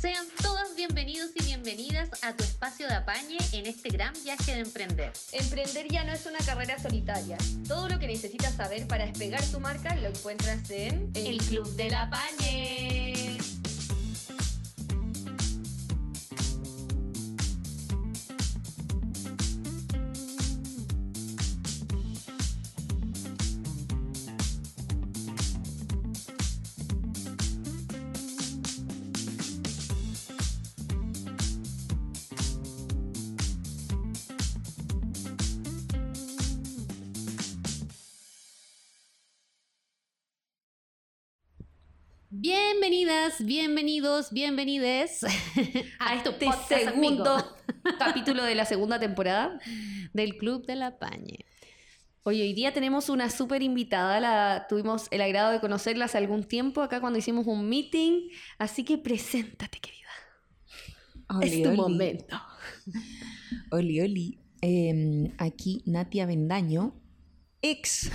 Sean todas bienvenidos y bienvenidas a tu espacio de apañe en este gran viaje de emprender. Emprender ya no es una carrera solitaria. Todo lo que necesitas saber para despegar tu marca lo encuentras en El Club del Apañe. Bienvenidos, bienvenides a este segundo capítulo de la segunda temporada del Club de la Pañe. Hoy, hoy día tenemos una súper invitada, la, tuvimos el agrado de conocerla hace algún tiempo acá cuando hicimos un meeting, así que preséntate querida. Oli, es tu oli. momento. Oli, oli. Eh, aquí Natia Bendaño, ex,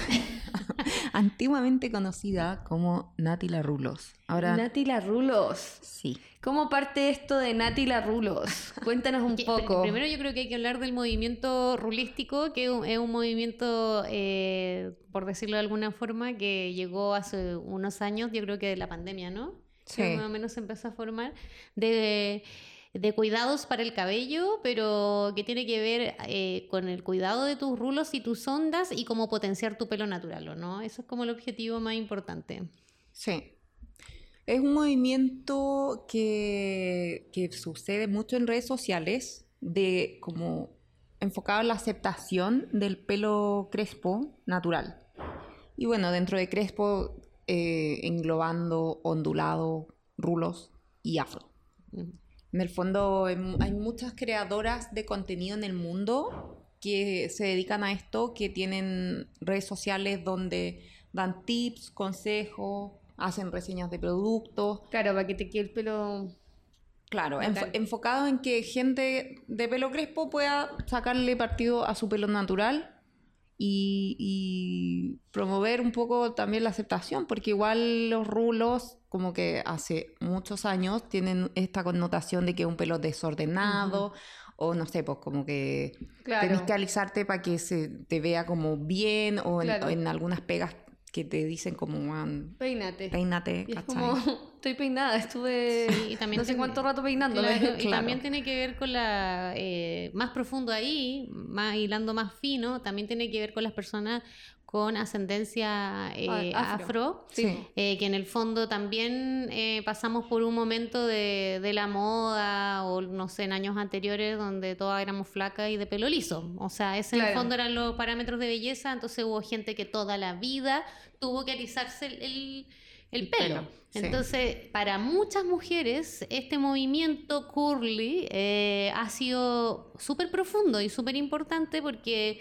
antiguamente conocida como Nati La Rulos. Ahora, Nati Rulos. sí. ¿Cómo parte esto de Nati Rulos? Cuéntanos un Que- poco. Primero yo creo que hay que hablar del movimiento rulístico, que es un- es un movimiento, eh, por decirlo de alguna forma, que llegó hace unos años, yo creo que de la pandemia, ¿no? Sí. Que más o menos se empezó a formar, de, de cuidados para el cabello, pero que tiene que ver eh, con el cuidado de tus rulos y tus ondas y cómo potenciar tu pelo natural, ¿o no? Eso es como el objetivo más importante. Sí. Es un movimiento que, que sucede mucho en redes sociales, de como enfocado en la aceptación del pelo crespo natural. Y bueno, dentro de crespo, eh, englobando ondulado, rulos y afro. Mm. En el fondo hay mu- hay muchas creadoras de contenido en el mundo que se dedican a esto, que tienen redes sociales donde dan tips, consejos, hacen reseñas de productos. Claro, para que te quede el pelo. Claro, enfocado en que gente de pelo crespo pueda sacarle partido a su pelo natural y, y promover un poco también la aceptación, porque igual los rulos, como que hace muchos años, tienen esta connotación de que es un pelo desordenado. O no sé, pues como que Claro. tenés que alisarte para que se te vea como bien, o en, Claro. o en algunas pegas que te dicen como, "Man, Peínate. peínate, Y es como, estoy peinada, estuve Sí, y también no sé tiene- cuánto rato peinándome. Claro, y Claro. también tiene que ver con la, eh, más profundo ahí, más hilando más fino, también tiene que ver con las personas con ascendencia eh, afro, afro. Sí. eh, que en el fondo también eh, pasamos por un momento de, de la moda o no sé, en años anteriores donde todas éramos flacas y de pelo liso. O sea, ese en el fondo eran los parámetros de belleza, entonces hubo gente que toda la vida tuvo que alisarse el, el- el pelo. pelo, sí. Entonces, para muchas mujeres, este movimiento curly eh, ha sido súper profundo y súper importante porque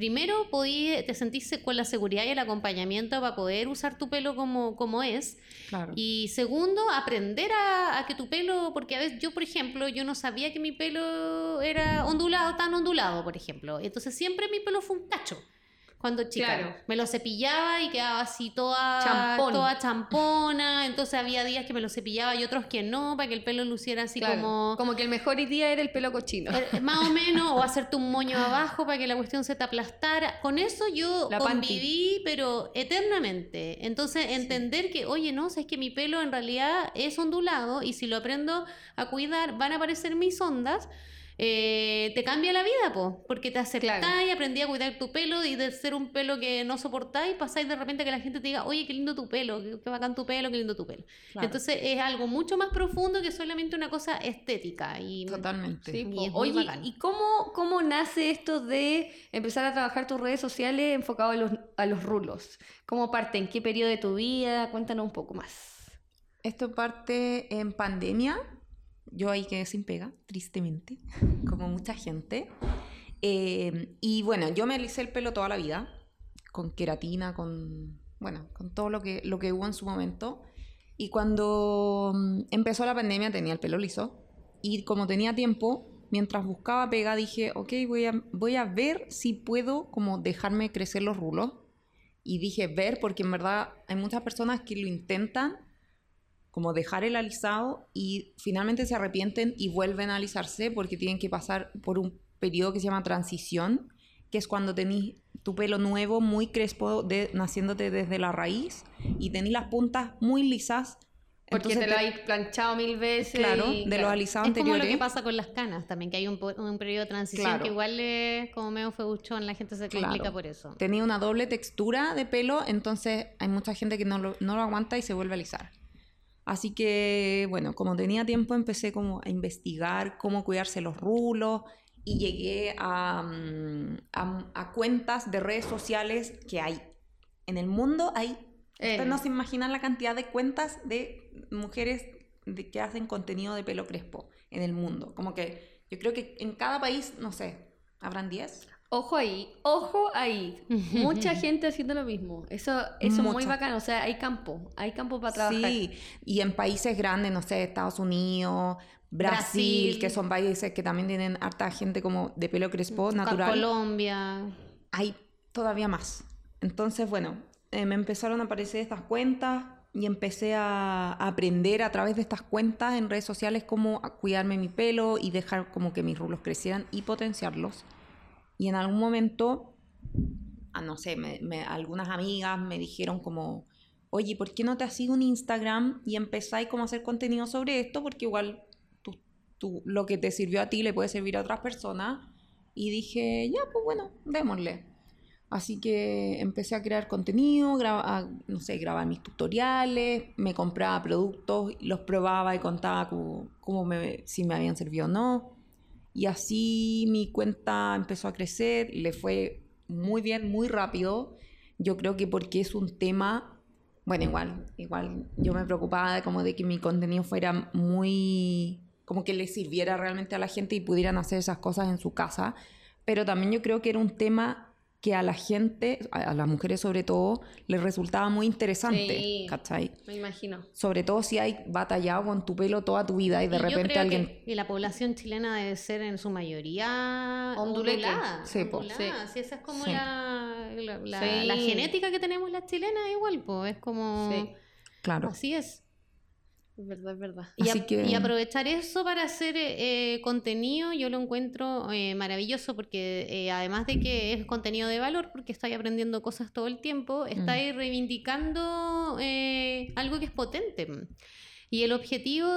primero podí, te sentís con la seguridad y el acompañamiento para poder usar tu pelo como, como es. Claro. Y segundo, aprender a, a que tu pelo, porque a veces yo, por ejemplo, yo no sabía que mi pelo era ondulado, tan ondulado, por ejemplo. Entonces siempre mi pelo fue un cacho. Cuando chica, Claro. me lo cepillaba y quedaba así toda, Champón. toda champona. Entonces había días que me lo cepillaba y otros que no, para que el pelo luciera así Claro, como, como que el mejor día era el pelo cochino. eh, más o menos, o hacerte un moño abajo para que la cuestión se te aplastara. Con eso yo La panty. conviví, pero eternamente. Entonces, entender que, oye, no, es que mi pelo en realidad es ondulado y si lo aprendo a cuidar, van a aparecer mis ondas. Eh, te cambia la vida, po, porque te aceptáis, Claro. aprendí a cuidar tu pelo y de ser un pelo que no soportáis, pasáis de repente que la gente te diga, oye, qué lindo tu pelo, qué, qué bacán tu pelo, qué lindo tu pelo. Claro. Entonces es algo mucho más profundo que solamente una cosa estética. Y Totalmente. Sí, Y Oye, bacán. ¿y cómo, cómo nace esto de empezar a trabajar tus redes sociales enfocado a los, a los rulos? ¿Cómo parte? ¿En qué periodo de tu vida? Cuéntanos un poco más. Esto parte en pandemia. Yo ahí quedé sin pega, tristemente, como mucha gente. Eh, y bueno, yo me alicé el pelo toda la vida, con queratina, con, bueno, con todo lo que, lo que hubo en su momento. Y cuando mm, empezó la pandemia tenía el pelo liso. Y como tenía tiempo, mientras buscaba pega, dije, ok, voy a, voy a ver si puedo como dejarme crecer los rulos. Y dije ver, porque en verdad hay muchas personas que lo intentan, como dejar el alisado y finalmente se arrepienten y vuelven a alisarse porque tienen que pasar por un periodo que se llama transición, que es cuando tenés tu pelo nuevo, muy crespo, de, naciéndote desde la raíz y tenés las puntas muy lisas. Porque Entonces te lo te- hay planchado mil veces. Claro, y- de los alisados Es como lo anteriores. que pasa con las canas también, que hay un, un periodo de transición Claro. que igual es como medio feuchón, la gente se Claro. complica por eso. Tenía una doble textura de pelo, entonces hay mucha gente que no lo, no lo aguanta y se vuelve a alisar. Así que, bueno, como tenía tiempo, empecé como a investigar cómo cuidarse los rulos y llegué a, mm, a- a cuentas de redes sociales que hay. En el mundo hay... Eh. Ustedes no se imaginan la cantidad de cuentas de mujeres de, que hacen contenido de pelo crespo en el mundo. Como que yo creo que en cada país, no sé, ¿habrán 10? Ojo ahí, ojo ahí. Mucha gente haciendo lo mismo. Eso, eso es muy bacano. O sea, hay campo. Hay campo para trabajar. Sí, y en países grandes, no sé, Estados Unidos, Brasil, Brasil. que son países que también tienen harta gente como de pelo crespo natural, Colombia. hay todavía más. Entonces, bueno, eh, me empezaron a aparecer estas cuentas y empecé a, aprender a través de estas cuentas en redes sociales cómo cuidarme mi pelo y dejar como que mis rulos crecieran y potenciarlos. Y en algún momento, ah, no sé, algunas amigas me dijeron como, oye, ¿por qué no te haces un Instagram y empezáis como a hacer contenido sobre esto? Porque igual tú, tú- lo que te sirvió a ti le puede servir a otras personas. Y dije, ya, pues bueno, démosle. Así que empecé a crear contenido, a, no sé, grabar mis tutoriales, me compraba productos, los probaba y contaba cómo, cómo me, si me habían servido o no. Y así mi cuenta empezó a crecer, le fue muy bien, muy rápido. Yo creo que porque es un tema, bueno, igual, igual yo me preocupaba como de que mi contenido fuera muy, como que le sirviera realmente a la gente y pudieran hacer esas cosas en su casa. Pero también yo creo que era un tema que a la gente, a a las mujeres sobre todo, les resultaba muy interesante, Sí. ¿cachai? Me imagino. Sobre todo si hay batallado con tu pelo toda tu vida y de Y yo repente creo alguien... que- y la población chilena debe ser en su mayoría ondulada. Sí, ondulada. Sí, esa es como Sí. la, la, la- Sí. la genética que tenemos las chilenas igual, pues es como... Sí. Claro. Así es. Es verdad, es verdad. Y, a- que- y aprovechar eso para hacer eh, contenido, yo lo encuentro eh, maravilloso porque eh, además de que es contenido de valor, porque estáis aprendiendo cosas todo el tiempo, estáis reivindicando eh, algo que es potente. Y el objetivo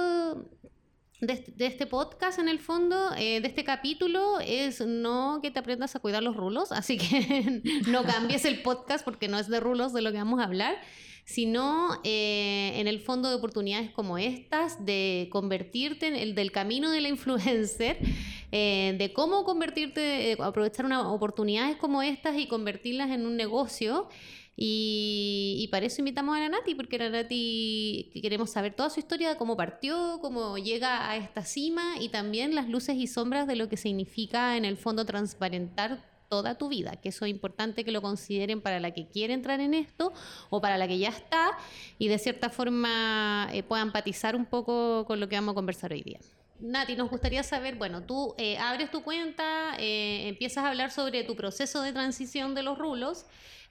de este, de este podcast, en el fondo, eh, de este capítulo, es no que te aprendas a cuidar los rulos, así que no cambies el podcast porque no es de rulos de lo que vamos a hablar, sino eh, en el fondo de oportunidades como estas, de convertirte en el del camino de la influencer, eh, de cómo convertirte, eh, aprovechar una, oportunidades como estas y convertirlas en un negocio. Y, y para eso invitamos a la Nati, porque la Nati que queremos saber toda su historia, de cómo partió, cómo llega a esta cima y también las luces y sombras de lo que significa en el fondo transparentar toda tu vida, que eso es importante que lo consideren para la que quiere entrar en esto o para la que ya está y de cierta forma eh, pueda empatizar un poco con lo que vamos a conversar hoy día. Nati, nos gustaría saber, bueno, tú eh, abres tu cuenta, eh, empiezas a hablar sobre tu proceso de transición de los rulos.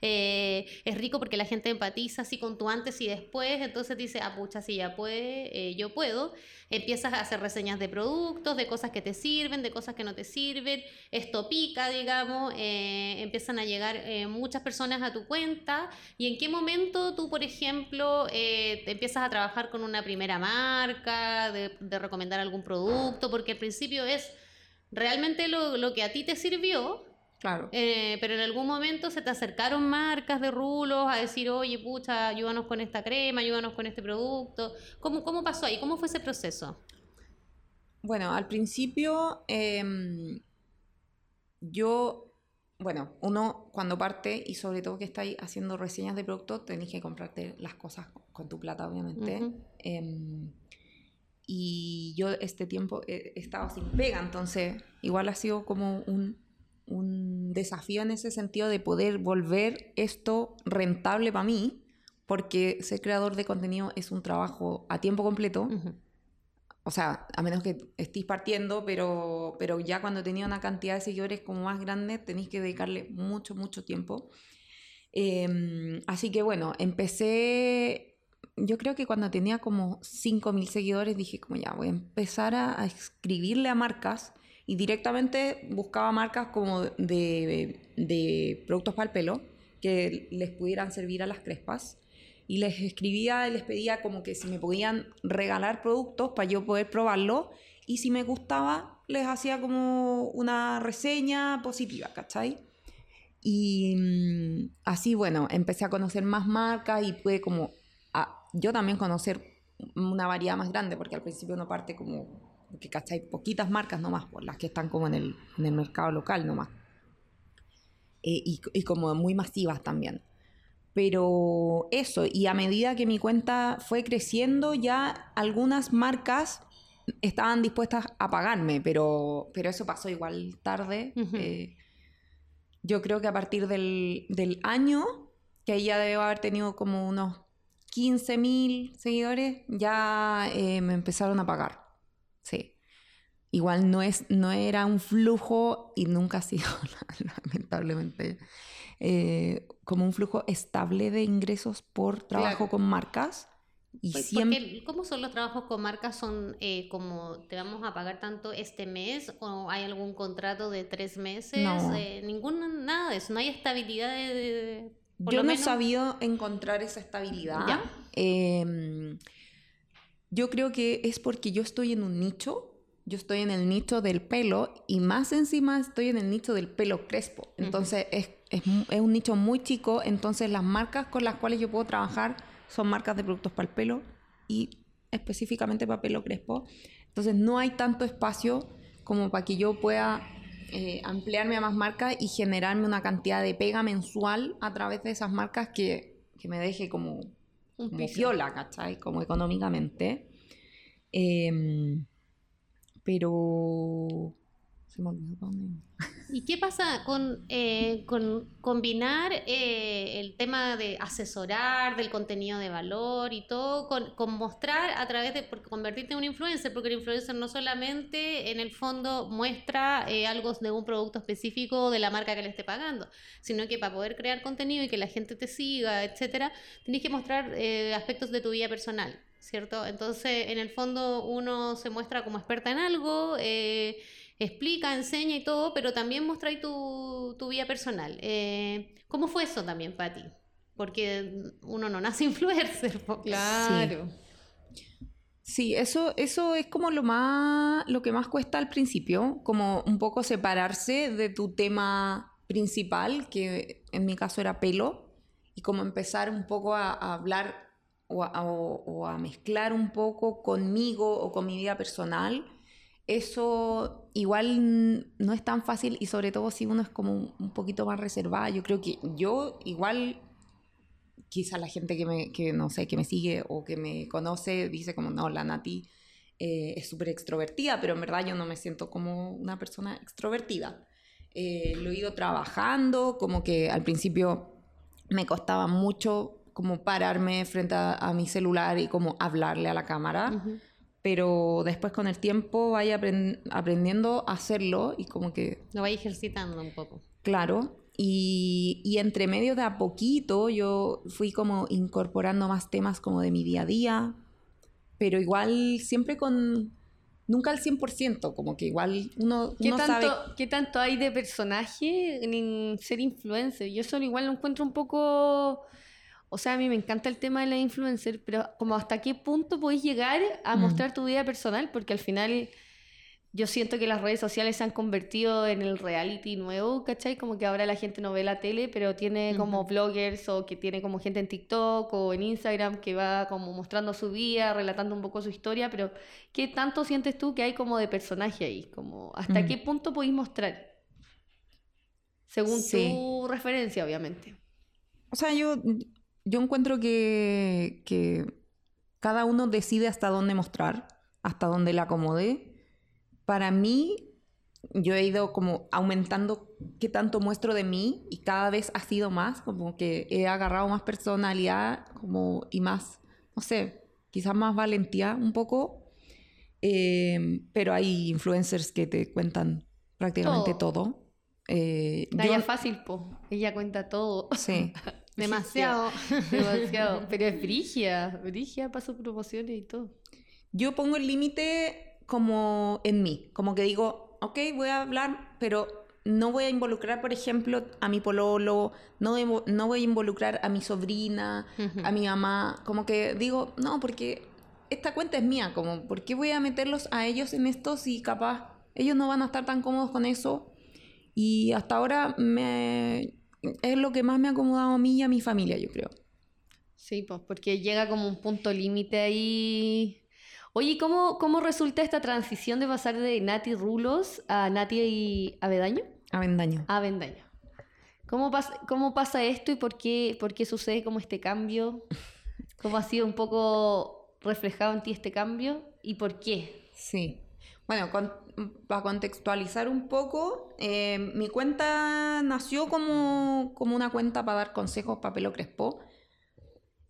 Eh, es rico porque la gente empatiza así con tu antes y después, entonces dice, ah, pucha, si ya puede, eh, yo puedo. Empiezas a hacer reseñas de productos, de cosas que te sirven, de cosas que no te sirven. Esto pica, digamos, eh, empiezan a llegar eh, muchas personas a tu cuenta. ¿Y en qué momento tú, por ejemplo, te empiezas a trabajar con una primera marca, de, recomendar algún producto? Porque al principio es realmente lo que a ti te sirvió, Claro. eh, pero en algún momento se te acercaron marcas de rulos a decir, oye, pucha, ayúdanos con esta crema, ayúdanos con este producto. ¿Cómo, cómo pasó ahí? ¿Cómo fue ese proceso? Bueno, al principio em, yo, bueno, uno cuando parte y sobre todo que estáis haciendo reseñas de productos, tenéis que comprarte las cosas con tu plata, obviamente. Em, y yo este tiempo he, he estado sin pega, entonces igual ha sido como un, un desafío en ese sentido de poder volver esto rentable para mí, porque ser creador de contenido es un trabajo a tiempo completo. O sea, a menos que estéis partiendo, pero, pero ya cuando tenía una cantidad de seguidores como más grande, tenéis que dedicarle mucho, mucho tiempo. Eh, así que bueno, empecé yo creo que cuando tenía como 5.000 seguidores dije como ya voy a empezar a, a escribirle a marcas y directamente buscaba marcas como de, de productos para el pelo que les pudieran servir a las crespas y les escribía y les pedía como que si me podían regalar productos para yo poder probarlo y si me gustaba les hacía como una reseña positiva, ¿cachai? Y mm, así, bueno, empecé a conocer más marcas y pude como a, yo también conocer una variedad más grande, porque al principio uno parte como, que ¿cachai? Poquitas marcas nomás, por las que están como en el, en el mercado local nomás. Eh, y, y como muy masivas también. Pero eso, y a medida que mi cuenta fue creciendo, ya algunas marcas estaban dispuestas a pagarme, pero, pero eso pasó igual tarde. Eh, yo creo que a partir del, del año, que ahí ya debo haber tenido como unos 15 mil seguidores, ya eh, me empezaron a pagar. Igual no, es, no era un flujo y nunca ha sido, lamentablemente, eh, como un flujo estable de ingresos por trabajo Claro. con marcas. Y Pues, siempre... porque, ¿Cómo son los trabajos con marcas? ¿Son eh, como te vamos a pagar tanto este mes? ¿O hay algún contrato de tres meses? No. Eh, ninguna, nada de eso. No hay estabilidad de. de- por Yo lo no he menos- sabido encontrar esa estabilidad. ¿Ya? Eh, yo creo que es porque yo estoy en un nicho. Yo estoy en el nicho del pelo y más encima estoy en el nicho del pelo crespo. Entonces es, es es un nicho muy chico. Entonces las marcas con las cuales yo puedo trabajar son marcas de productos para el pelo y específicamente para pelo crespo. Entonces no hay tanto espacio como para que yo pueda eh, ampliarme a más marcas y generarme una cantidad de pega mensual a través de esas marcas que, que me deje como, Un como piola, ¿cachai? Como económicamente. Em, pero... Se me olvidó. ¿Y qué pasa con, eh, con combinar eh, el tema de asesorar, del contenido de valor y todo, con, con mostrar a través de porque convertirte en un influencer? Porque el influencer no solamente en el fondo muestra eh, algo de un producto específico de la marca que le esté pagando, sino que para poder crear contenido y que la gente te siga, etcétera, tenés que mostrar eh, aspectos de tu vida personal. ¿Cierto? Entonces, en el fondo, uno se muestra como experta en algo, eh, explica, enseña y todo, pero también mostráis tu, tu vida personal. Eh, ¿Cómo fue eso también para ti? Porque uno no nace influencer. Claro. Sí, eso, eso es como lo más, lo que más cuesta al principio, como un poco separarse de tu tema principal, que en mi caso era pelo, y como empezar un poco a hablar o a, o- a mezclar un poco conmigo o con mi vida personal. Eso igual no es tan fácil y sobre todo si uno es como un, un poquito más reservada. Yo creo que yo igual quizá la gente que me, que no sé, que me sigue o que me conoce dice como, no, la Nati eh, es súper extrovertida, pero en verdad yo no me siento como una persona extrovertida. Eh, lo he ido trabajando, como que al principio me costaba mucho como pararme frente a, a mi celular y como hablarle a la cámara, Ujú. pero después con el tiempo vaya apren- aprendiendo a hacerlo y como que Lo vais ejercitando un poco. Claro. Y, y entre medio de a poquito yo fui como incorporando más temas como de mi día a día, pero igual siempre con, nunca al 100%, como que igual uno, ¿Qué uno tanto, sabe... ¿Qué tanto hay de personaje en ser influencer? Yo eso igual lo encuentro un poco... O sea, a mí me encanta el tema de la influencer, pero como hasta qué punto podéis llegar a Mm. mostrar tu vida personal, porque al final yo siento que las redes sociales se han convertido en el reality nuevo, ¿cachai? Como que ahora la gente no ve la tele, pero tiene como bloggers o que tiene como gente en TikTok o en Instagram que va como mostrando su vida, relatando un poco su historia, pero ¿qué tanto sientes tú que hay como de personaje ahí? Como ¿Hasta Mm. qué punto podéis mostrar? Según Sí. tu referencia, obviamente. O sea, yo, yo encuentro que, que cada uno decide hasta dónde mostrar, hasta dónde le acomode. Para mí, yo he ido como aumentando qué tanto muestro de mí y cada vez ha sido más, como que he agarrado más personalidad como, y más, no sé, quizás más valentía un poco. Eh, pero hay influencers que te cuentan prácticamente Todo. todo. Eh, yo- fácil, po. Ella cuenta todo. Sí, Demasiado. Demasiado. Pero es brigia, brigia para sus promociones y todo. Yo pongo el límite como en mí, como que digo, ok, voy a hablar, pero no voy a involucrar, por ejemplo, a mi pololo, no no voy a involucrar a mi sobrina, a mi mamá, como que digo, no, porque esta cuenta es mía, como, ¿por qué voy a meterlos a ellos en esto si capaz ellos no van a estar tan cómodos con eso? Y hasta ahora me, es lo que más me ha acomodado a mí y a mi familia, yo creo. Sí, pues porque llega como un punto límite ahí. Oye, ¿cómo, ¿cómo resulta esta transición de pasar de Nati Rulos a Nati y Avedaño? Avendaño. Avendaño. ¿Cómo, pasa, ¿Cómo pasa esto y por qué, por qué sucede como este cambio? ¿Cómo ha sido un poco reflejado en ti este cambio y por qué? Sí. Bueno, para contextualizar un poco, eh, mi cuenta nació como, como, una cuenta para dar consejos para pelo crespo.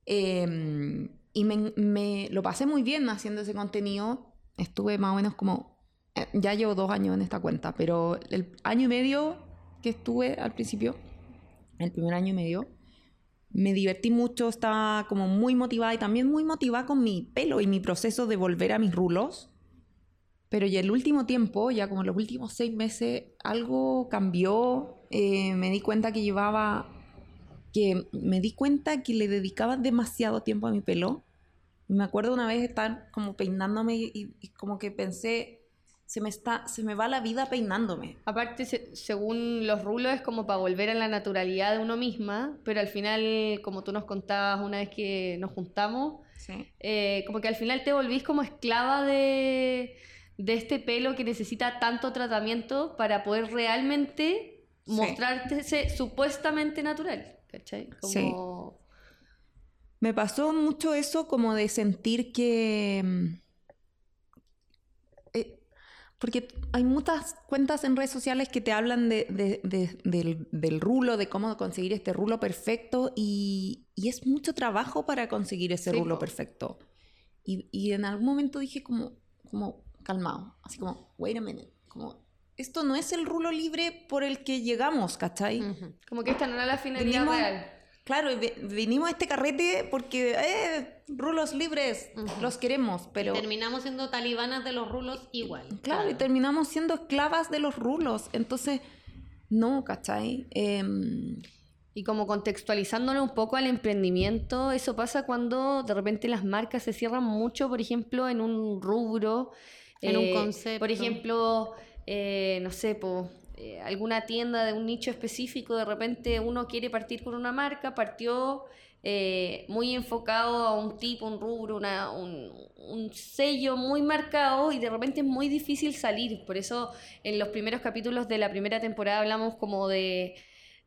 Eh, y me, me, lo pasé muy bien haciendo ese contenido. Estuve más o menos como... eh, Ya llevo dos años en esta cuenta, pero el año y medio que estuve al principio, el primer año y medio, me divertí mucho, estaba como muy motivada y también muy motivada con mi pelo y mi proceso de volver a mis rulos. Pero ya el último tiempo, ya como los últimos seis meses, algo cambió. eh, me di cuenta que llevaba, que me di cuenta que le dedicaba demasiado tiempo a mi pelo. Y me acuerdo una vez estar como peinándome y, y como que pensé, se me está, se me va la vida peinándome. Aparte, se- según los rulos, es como para volver a la naturalidad de uno misma, pero al final, como tú nos contabas una vez que nos juntamos, Sí. eh, como que al final te volvís como esclava de, de este pelo que necesita tanto tratamiento para poder realmente Sí. supuestamente natural, ¿cachai? Sí. Como... Me pasó mucho eso como de sentir que... mm, eh, porque hay muchas cuentas en redes sociales que te hablan de, de- de- del, del rulo, de cómo conseguir este rulo perfecto y, y es mucho trabajo para conseguir ese Sí, rulo perfecto. Y, y en algún momento dije como, como calmado, así como, wait a minute, como, esto no es el rulo libre por el que llegamos, ¿cachai? Ujú. Como que esta no era la finalidad Venimos- real. Claro, vinimos a este carrete porque, eh, rulos libres, Ujú. los queremos, pero... Y terminamos siendo talibanas de los rulos igual. Claro, y terminamos siendo esclavas de los rulos. Entonces, no, ¿cachai? Em, Y como contextualizándolo un poco al emprendimiento, eso pasa cuando de repente las marcas se cierran mucho, por ejemplo, en un rubro. En un eh, concepto. Por ejemplo, eh, no sé, po, eh, alguna tienda de un nicho específico, de repente uno quiere partir con una marca, partió eh, muy enfocado a un tipo, un rubro, una- un, un sello muy marcado y de repente es muy difícil salir. Por eso en los primeros capítulos de la primera temporada hablamos como de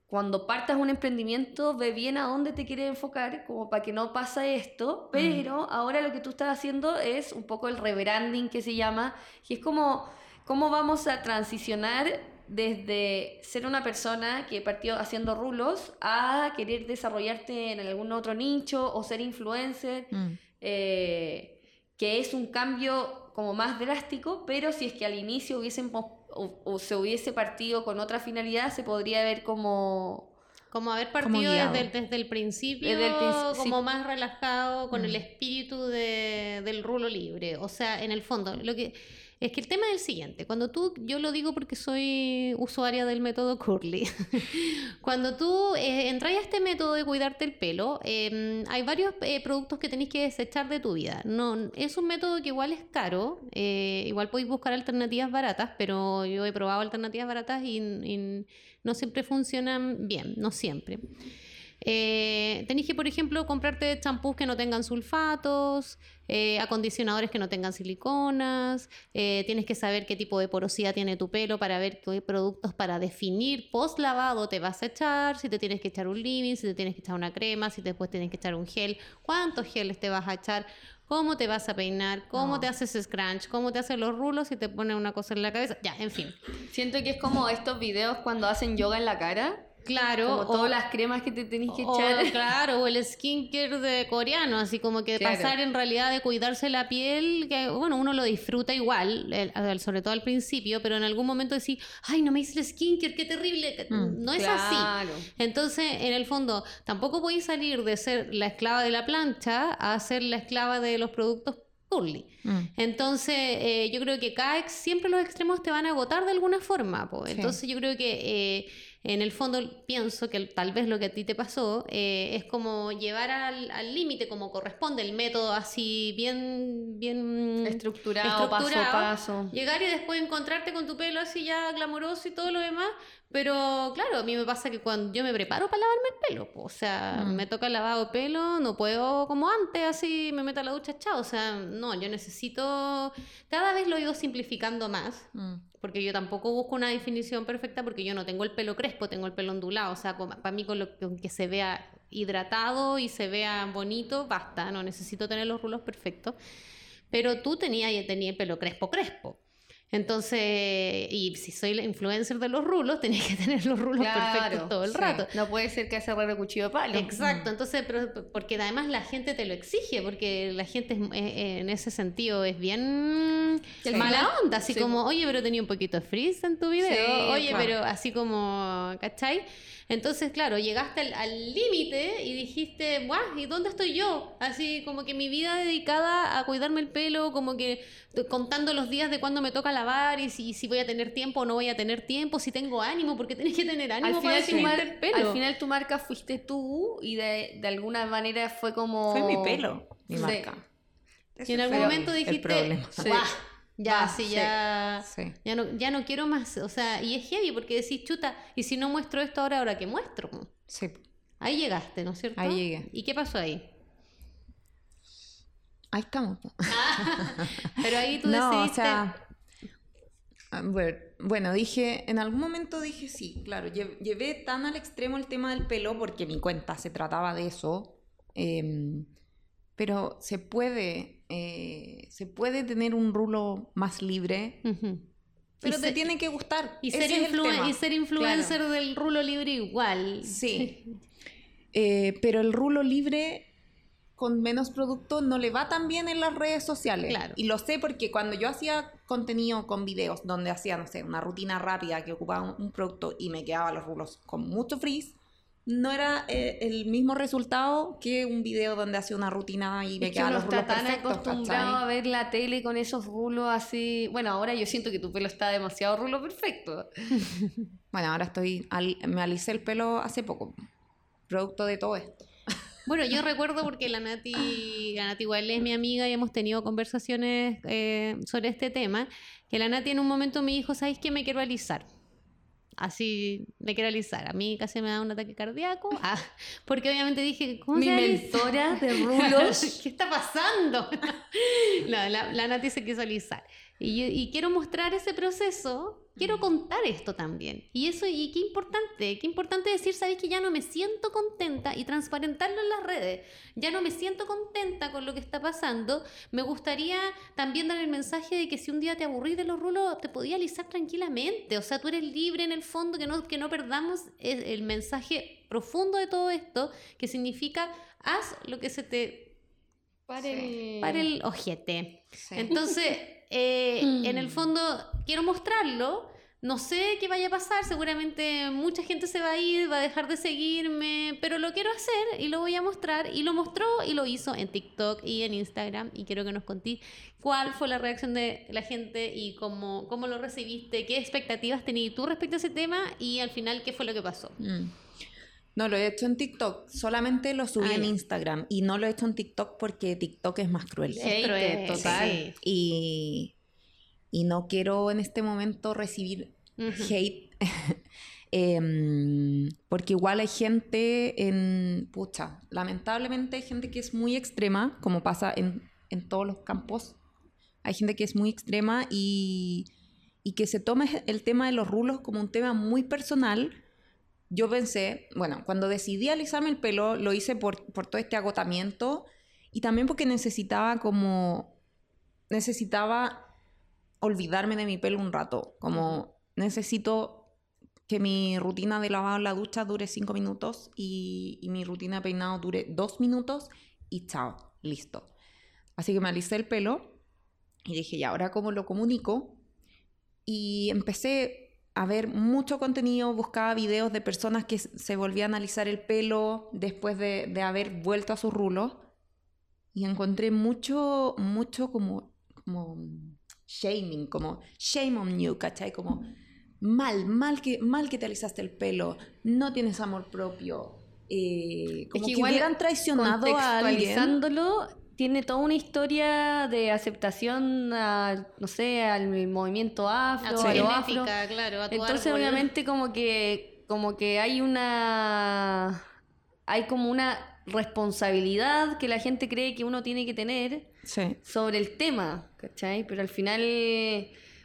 cuando partas un emprendimiento, ve bien a dónde te quieres enfocar, como para que no pase esto, pero ahora lo que tú estás haciendo es un poco el rebranding que se llama, y es como cómo vamos a transicionar desde ser una persona que partió haciendo rulos a querer desarrollarte en algún otro nicho o ser influencer, mm, eh, que es un cambio como más drástico, pero si es que al inicio hubiésemos o, o se hubiese partido con otra finalidad, se podría ver como... Como haber partido desde, el- desde el principio, Desde el sí. como más relajado, con el Mm. espíritu de- del rulo libre. O sea, en el fondo, lo que es que el tema es el siguiente. Cuando tú, yo lo digo porque soy usuaria del método Curly. Cuando tú eh, entras a este método de cuidarte el pelo, eh, hay varios eh, productos que tenéis que desechar de tu vida. No, es un método que igual es caro. eh, igual podéis buscar alternativas baratas, pero yo he probado alternativas baratas y, y no siempre funcionan bien, no siempre. Eh, tenéis que, por ejemplo, comprarte champús que no tengan sulfatos, eh, acondicionadores que no tengan siliconas, eh, tienes que saber qué tipo de porosidad tiene tu pelo para ver qué productos para definir post lavado te vas a echar, si te tienes que echar un living, si te tienes que echar una crema, si después tienes que echar un gel, cuántos geles te vas a echar, cómo te vas a peinar, cómo No. te haces scrunch, cómo te hacen los rulos si te ponen una cosa en la cabeza, ya, en fin. Siento que es como estos videos cuando hacen yoga en la cara. Claro. Como todas las cremas que te tenés que echar. O, claro, o el skincare de coreano, así como que Claro. pasar en realidad de cuidarse la piel, que bueno, uno lo disfruta igual, el- sobre todo al principio, pero en algún momento decís, ay, no me hice el skincare, qué terrible. Mm. No es así. Claro. Entonces, en el fondo, tampoco podéis salir de ser la esclava de la plancha a ser la esclava de los productos Curly. Mm. Entonces, eh, yo creo que cada siempre los extremos te van a agotar de alguna forma. po. Sí. Entonces, yo creo que eh, en el fondo pienso que tal vez lo que a ti te pasó eh, es como llevar al límite como corresponde el método así bien, bien Estructurado, paso a estructurado, paso. Llegar y después encontrarte con tu pelo así ya glamoroso y todo lo demás. Pero claro, a mí me pasa que cuando yo me preparo para lavarme el pelo, po, o sea, Mm. me toca el lavado de pelo, no puedo como antes, así me meto a la ducha, chao. O sea, no, yo necesito. Cada vez lo he ido simplificando más. Mm. Porque yo tampoco busco una definición perfecta porque yo no tengo el pelo crespo, tengo el pelo ondulado. O sea, para mí con lo con que se vea hidratado y se vea bonito, basta, no necesito tener los rulos perfectos. Pero tú tenías tenía el pelo crespo, crespo. Entonces, y si soy la influencer de los rulos, tenía que tener los rulos perfectos todo el sí. rato. No puede ser que hace herrero cuchillo de palo. Exacto, entonces, pero, porque además la gente te lo exige, porque la gente es- eh, eh, en ese sentido es bien Sí. mala onda, así Sí. como, oye, pero tenía un poquito de frizz en tu video, Sí, oye, claro. pero así como, ¿cachai? Entonces, claro, llegaste al al límite y dijiste, guau, ¿y dónde estoy yo? Así como que mi vida dedicada a cuidarme el pelo, como que contando los días de cuándo me toca lavar y si, si voy a tener tiempo o no voy a tener tiempo, si tengo ánimo, porque tenés que tener ánimo Al para final, tu definirte mar- el pelo. al final tu marca fuiste tú y de, de alguna manera fue como... Fue mi pelo, mi Sí. marca. Y en algún momento dijiste, problema. Sí. "Guau, ya, sí, sí. ya, Sí. ya, no, ya no quiero más. O sea, y es heavy porque decís, chuta, y si no muestro esto ahora, ¿ahora qué muestro? Sí. Ahí llegaste, ¿no es cierto? Ahí llegué. ¿Y qué pasó ahí? Ahí estamos. Pero ahí tú No, o decidiste... sea, a ver, bueno, dije, en algún momento dije sí, claro, lle- llevé tan al extremo el tema del pelo porque mi cuenta se trataba de eso, em, pero se puede, eh, se puede tener un rulo más libre, pero Y te tiene que gustar. Y ser, influen- y ser influencer del rulo libre igual. Sí. Eh, pero el rulo libre con menos producto no le va tan bien en las redes sociales. Claro. Y lo sé porque cuando yo hacía contenido con videos donde hacía, no sé, una rutina rápida que ocupaba un, un producto y me quedaba los rulos con mucho frizz, no era eh, el mismo resultado que un video donde hacía una rutina y me Es que uno los rulos está tan perfectos, acostumbrado ¿cachai? a ver la tele con esos rulos así. Bueno, ahora yo siento que tu pelo está demasiado rulo perfecto. Bueno, ahora estoy, al- me alicé el pelo hace poco, producto de todo esto. Bueno, yo recuerdo porque la Nati, la Nati igual es mi amiga y hemos tenido conversaciones eh, sobre este tema, que la Nati en un momento me dijo, ¿sabes qué? Me quiero alisar. Así, me quiero alisar. A mí casi me da un ataque cardíaco. Ah, porque obviamente dije, ¿cómo Mi se mentora de rulos. ¿Qué está pasando? no, la, la Nati se quiso alisar. Y, yo- y quiero mostrar ese proceso, quiero contar esto también. Y eso, y qué importante, qué importante decir, sabéis que ya no me siento contenta y transparentarlo en las redes. Ya no me siento contenta con lo que está pasando. Me gustaría también dar el mensaje de que si un día te aburrís de los rulos, te podía alisar tranquilamente. O sea, tú eres libre en el fondo, que no, que no perdamos el, el mensaje profundo de todo esto, que significa haz lo que se te Para Sí. el... para el ojete. Sí. Entonces, eh, en el Mm. fondo, quiero mostrarlo. No sé qué vaya a pasar, seguramente mucha gente se va a ir, va a dejar de seguirme, pero lo quiero hacer y lo voy a mostrar. Y lo mostró y lo hizo en TikTok y en Instagram. Y quiero que nos contéis cuál fue la reacción de la gente y cómo, cómo lo recibiste, qué expectativas tenías tú respecto a ese tema y al final qué fue lo que pasó. Mm. No, lo he hecho en TikTok, solamente lo subí Ah, en. Instagram y no lo he hecho en TikTok porque TikTok es más cruel. Sí. Es cruel, total. sí. Y, y no quiero en este momento recibir Ujú. hate. Em, porque igual hay gente en. Pucha, lamentablemente hay gente que es muy extrema, como pasa en, en todos los campos. Hay gente que es muy extrema y, y que se toma el tema de los rulos como un tema muy personal. Yo pensé, bueno, cuando decidí alisarme el pelo, lo hice por, por todo este agotamiento y también porque necesitaba como. Necesitaba olvidarme de mi pelo un rato. Como necesito que mi rutina de lavado en la ducha dure cinco minutos y, y mi rutina de peinado dure dos minutos y chao, listo. Así que me alisé el pelo y dije, ya, ahora cómo lo comunico. Y empecé a ver mucho contenido, buscaba videos de personas que se volvían a alisar el pelo después de, de haber vuelto a sus rulos. Y encontré mucho, mucho como, como shaming, como shame on you, ¿cachai? Como mal, mal que, mal que te alisaste el pelo, no tienes amor propio. eh, como que que, igual hubieran traicionado a alguien. Tiene toda una historia de aceptación a, no sé, al movimiento afro, A lo afro. genética, claro, a tu Entonces, árbol. obviamente, como que, como que hay una. Hay como una responsabilidad que la gente cree que uno tiene que tener Sí. sobre el tema, ¿cachai? Pero al final,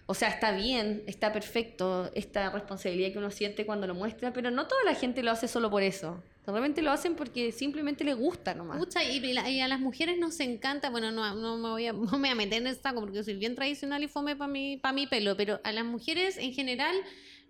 o sea, está bien, está perfecto esta responsabilidad que uno siente cuando lo muestra, pero no toda la gente lo hace solo por eso. Realmente lo hacen porque simplemente les gusta nomás. Pucha, y, y la- y a las mujeres nos encanta, bueno, no, no, me, voy a, no me voy a meter en esta porque soy bien tradicional y fome para mi, pa mi pelo, pero a las mujeres en general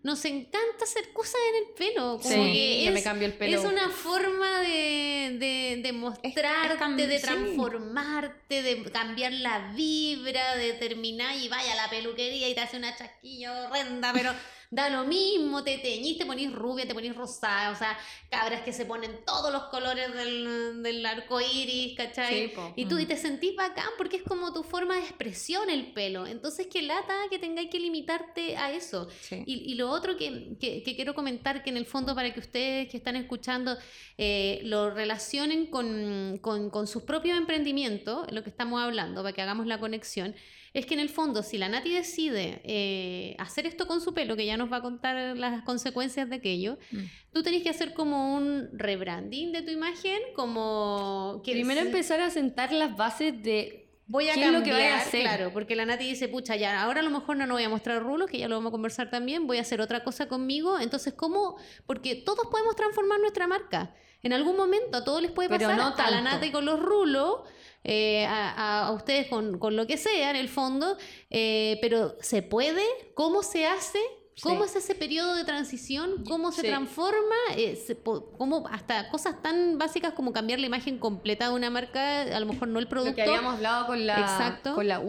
nos encanta hacer cosas en el pelo. Como Sí, que me es, cambio el pelo. es una forma de, de, de mostrarte, de sí. transformarte, de cambiar la vibra, de terminar y vaya a la peluquería y te hace una chasquilla horrenda, pero da lo mismo, te teñís, te ponís rubia, te ponís rosada, o sea, cabras que se ponen todos los colores del, del arco iris, ¿cachai? Sí, y tú y Mm. te sentís bacán porque es como tu forma de expresión el pelo. Entonces, que lata que tengáis que limitarte a eso. sí. Y, y lo otro que, que- que quiero comentar, que en el fondo para que ustedes que están escuchando eh, lo relacionen con, con- con sus propios emprendimientos, lo que estamos hablando, para que hagamos la conexión, es que en el fondo, si la Nati decide eh, hacer esto con su pelo, que ya nos va a contar las consecuencias de aquello, Mm. tú tenés que hacer como un rebranding de tu imagen, como... que Primero empezar a sentar las bases de Voy a ¿Qué es lo que vaya a hacer? claro, porque la Nati dice, pucha, ya, ahora a lo mejor no, no voy a mostrar rulos, que ya lo vamos a conversar también, voy a hacer otra cosa conmigo, entonces, ¿cómo? Porque todos podemos transformar nuestra marca. En algún momento a todos les puede Pero pasar, no a la tanto. Nati con los rulos, eh, a, a- a ustedes con, con lo que sea en el fondo, eh, pero ¿se puede? ¿Cómo se hace? ¿Cómo Sí. es ese periodo de transición? ¿Cómo se Sí. transforma? Eh, se ¿Cómo hasta cosas tan básicas como cambiar la imagen completa de una marca, a lo mejor no el producto, lo que habíamos hablado con la, Exacto. con la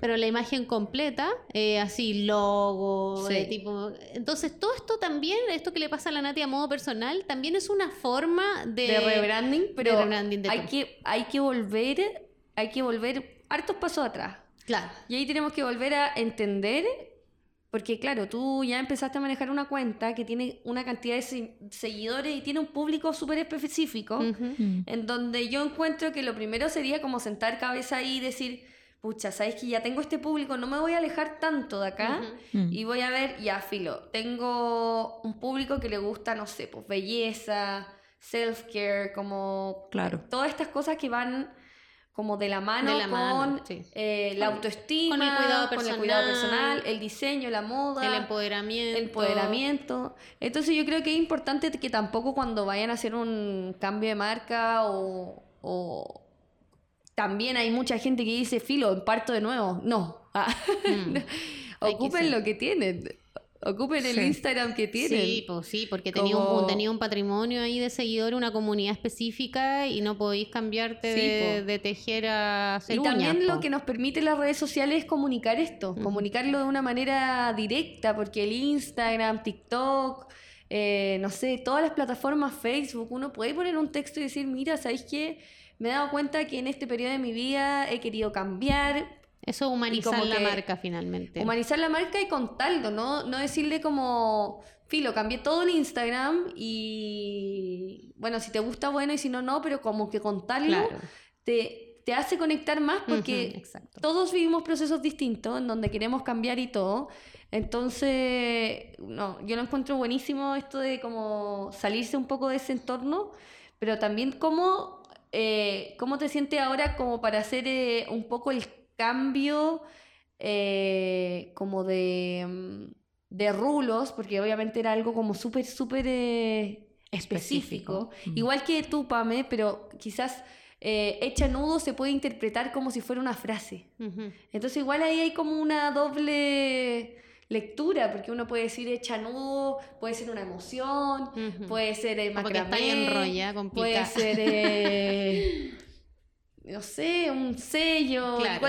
pero la imagen completa, eh, así logo, Sí. de tipo. Entonces, todo esto también, esto que le pasa a la Nati a modo personal, también es una forma de. de rebranding, pero rebranding de hay, todo. que, hay que volver, hay que volver hartos pasos atrás. Claro. Y ahí tenemos que volver a entender, porque claro, tú ya empezaste a manejar una cuenta que tiene una cantidad de se- seguidores y tiene un público súper específico, en donde yo encuentro que lo primero sería como sentar cabeza ahí y decir, pucha, sabes que ya tengo este público, no me voy a alejar tanto de acá. Y voy a ver, ya, filo, tengo un público que le gusta, no sé, pues belleza, self-care, como Claro. todas estas cosas que van como de la mano De la con mano, sí. eh, la autoestima, con el cuidado con el cuidado personal, el diseño, la moda, El empoderamiento. el empoderamiento. Entonces yo creo que es importante que tampoco cuando vayan a hacer un cambio de marca o, o- también hay mucha gente que dice, filo, parto de nuevo. No. Ah, Mm. Que Ocupen lo que tienen. Ocupen el Sí. Instagram que tienen. Sí, pues sí, porque tenía, un, Como- tenía un patrimonio ahí de seguidores, una comunidad específica y no podéis cambiarte Sí, de, de tejer a hacer Y también lo que nos permite las redes sociales es comunicar esto, comunicarlo de una manera directa, porque el Instagram, TikTok, eh, no sé, todas las plataformas, Facebook, uno puede poner un texto y decir, mira, ¿sabéis qué? Me he dado cuenta que en este periodo de mi vida he querido cambiar, Eso es humanizar la marca finalmente. humanizar la marca y contarlo, ¿no? No decirle como, filo, cambié todo en Instagram y, bueno, si te gusta, bueno, y si no, no, pero como que contarlo Claro. te, te hace conectar más porque todos vivimos procesos distintos en donde queremos cambiar y todo. Entonces, no, yo lo encuentro buenísimo esto de como salirse un poco de ese entorno, pero también cómo, eh, cómo te sientes ahora como para hacer eh, un poco el cambio eh, como de, mm, de rulos, porque obviamente era algo como súper, súper eh, específico. Mm. Igual que tú, Pame, pero quizás eh, hecha nudo se puede interpretar como si fuera una frase. Entonces igual ahí hay como una doble lectura, porque uno puede decir echa nudo, puede ser una emoción, puede ser eh, que está macramé, enrollada, puede ser, eh, no sé, un sello, Claro.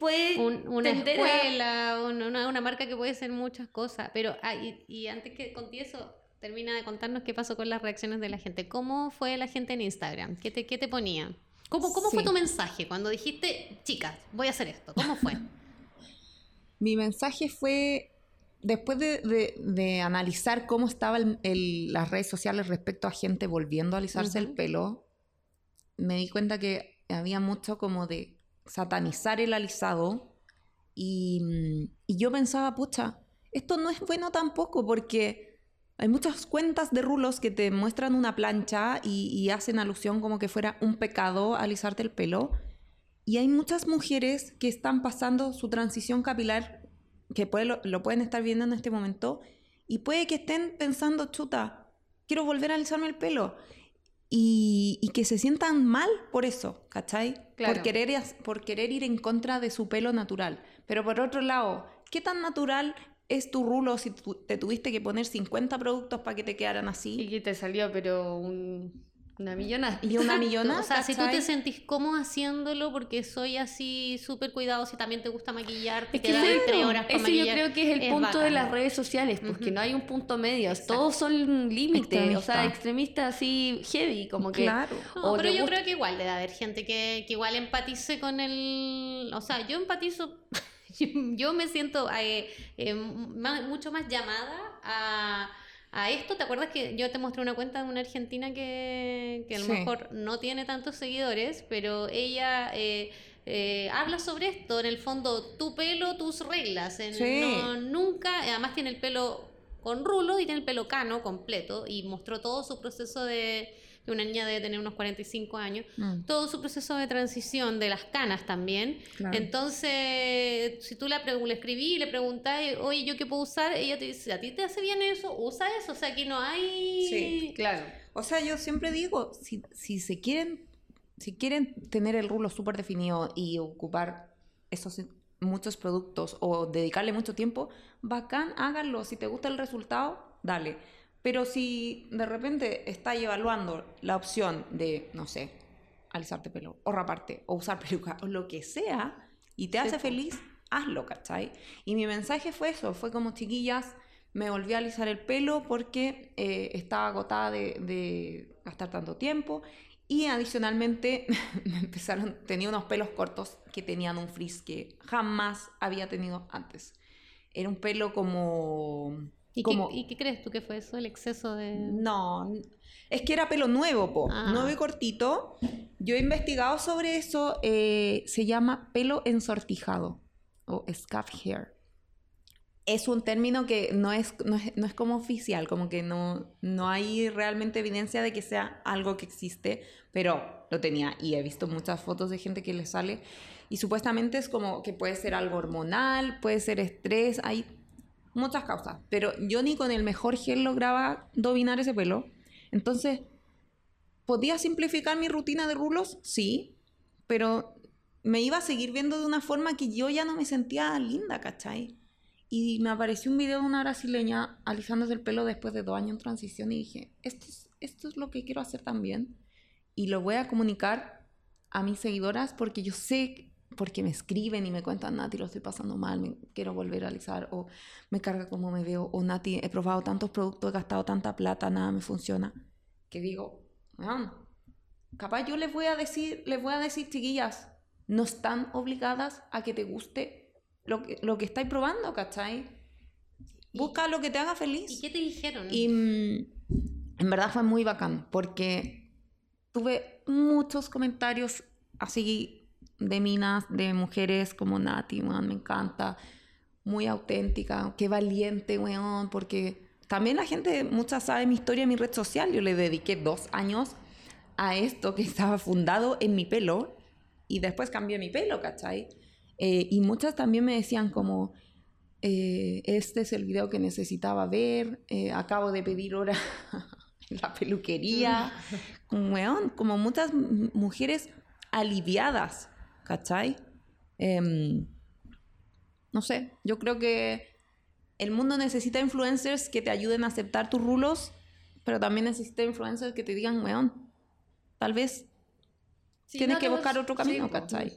puede Un- una a- escuela, un- una, una marca que puede ser muchas cosas. Pero, ah, y, y antes que conté eso, termina de contarnos qué pasó con las reacciones de la gente. ¿Cómo fue la gente en Instagram? ¿Qué te, qué te ponía? ¿Cómo, cómo fue tu mensaje cuando dijiste, chicas, voy a hacer esto? ¿Cómo fue? Mi mensaje fue, después de, de- de analizar cómo estaban las redes sociales respecto a gente volviendo a alisarse el pelo, me di cuenta que había mucho como de satanizar el alisado y, mm, y yo pensaba, pucha, esto no es bueno tampoco porque hay muchas cuentas de rulos que te muestran una plancha y, y hacen alusión como que fuera un pecado alisarte el pelo. Y hay muchas mujeres que están pasando su transición capilar, que puede- lo, lo pueden estar viendo en este momento, y puede que estén pensando, chuta, quiero volver a alisarme el pelo. Y, y que se sientan mal por eso, ¿cachai? Claro. Por, querer, as- por querer ir en contra de su pelo natural. Pero por otro lado, ¿qué tan natural es tu rulo si tu- te tuviste que poner 50 productos para que te quedaran Y así? que te salió, pero un- una millonada. Y una Exacto. millona. O sea, si tú te sentís cómodo haciéndolo porque soy así súper cuidado, si también te gusta maquillarte, Es te que dan claro, tres horas para ese yo maquillar. creo que es el es punto de las redes sociales, porque no hay un punto medio, Exacto. todos son límites, o sea, Extremista. extremistas así heavy, como que... Claro. No, pero yo gusta- creo que igual debe haber gente que, que igual empatice con el... O sea, yo empatizo... yo me siento eh, eh, más- mucho más llamada a, a esto. ¿Te acuerdas que yo te mostré una cuenta de una argentina que, que a lo Sí. mejor no tiene tantos seguidores, pero ella... eh, eh, habla sobre esto, en el fondo, tu pelo, tus reglas. En- Sí. no- nunca, además tiene el pelo con rulo y tiene el pelo cano completo y mostró todo su proceso de, de una niña de tener unos 45 años, Mm, todo su proceso de transición de las canas también. claro. Entonces, si tú la le escribí y le preguntás, oye, ¿yo qué puedo usar? Ella te dice, ¿a ti te hace bien eso? Usa eso. O sea, aquí no hay... Sí, Claro. O sea, yo siempre digo, si, si se quieren, si quieren tener el rulo súper definido y ocupar esos muchos productos o dedicarle mucho tiempo, bacán, háganlo. Si te gusta el resultado, dale. Pero si de repente estás evaluando la opción de, no sé, alisarte pelo, o raparte, o usar peluca, o lo que sea, y te Sí, hace feliz, hazlo, ¿cachai? Y mi mensaje fue eso, fue como chiquillas, me volví a alisar el pelo porque eh, estaba agotada de, de gastar tanto tiempo y adicionalmente me empezaron, tenía unos pelos cortos que tenían un frizz que jamás había tenido antes. Era un pelo como... ¿Y, como qué, ¿Y qué crees tú que fue eso? El exceso de... no, es que era pelo nuevo, po. Ah. Nuevo y cortito. Yo he investigado sobre eso. eh, se llama pelo ensortijado o scalp hair. Es un término que no es, no es, no es como oficial, como que no, no hay realmente evidencia de que sea algo que existe, pero lo tenía y he visto muchas fotos de gente que le sale y supuestamente es como que puede ser algo hormonal, puede ser estrés, hay muchas causas, pero yo ni con el mejor gel lograba dominar ese pelo. Entonces, ¿podía simplificar mi rutina de rulos? Sí, pero me iba a seguir viendo de una forma que yo ya no me sentía linda, ¿cachai? Y me apareció un video de una brasileña alisándose el pelo después de dos años en transición y dije, esto es, esto es lo que quiero hacer también. Y lo voy a comunicar a mis seguidoras porque yo sé, porque me escriben y me cuentan, Nati, lo estoy pasando mal, me quiero volver a alisar, o me carga como me veo, o Nati, he probado tantos productos, he gastado tanta plata, nada me funciona. Que digo, "Weón, capaz yo les voy a decir, les voy a decir, chiquillas, no están obligadas a que te guste lo que, lo que estáis probando, ¿cachai? Busca lo que te haga feliz. ¿Y qué te dijeron? Y mm, en verdad fue muy bacán porque tuve muchos comentarios así de minas, de mujeres como Nati, weón, me encanta, muy auténtica, qué valiente, weón, porque también la gente, muchas sabe mi historia en mi red social, yo le dediqué dos años a esto que estaba fundado en mi pelo y después cambié mi pelo, ¿cachai? Eh, y muchas también me decían como, eh, este es el video que necesitaba ver, eh, acabo de pedir hora en la peluquería, como, weón, como muchas mujeres aliviadas, ¿cachai? Em, no sé, yo creo que el mundo necesita influencers que te ayuden a aceptar tus rulos, pero también necesita influencers que te digan, weón, tal vez Sí, tienes no que buscar otro camino, sí. ¿cachai?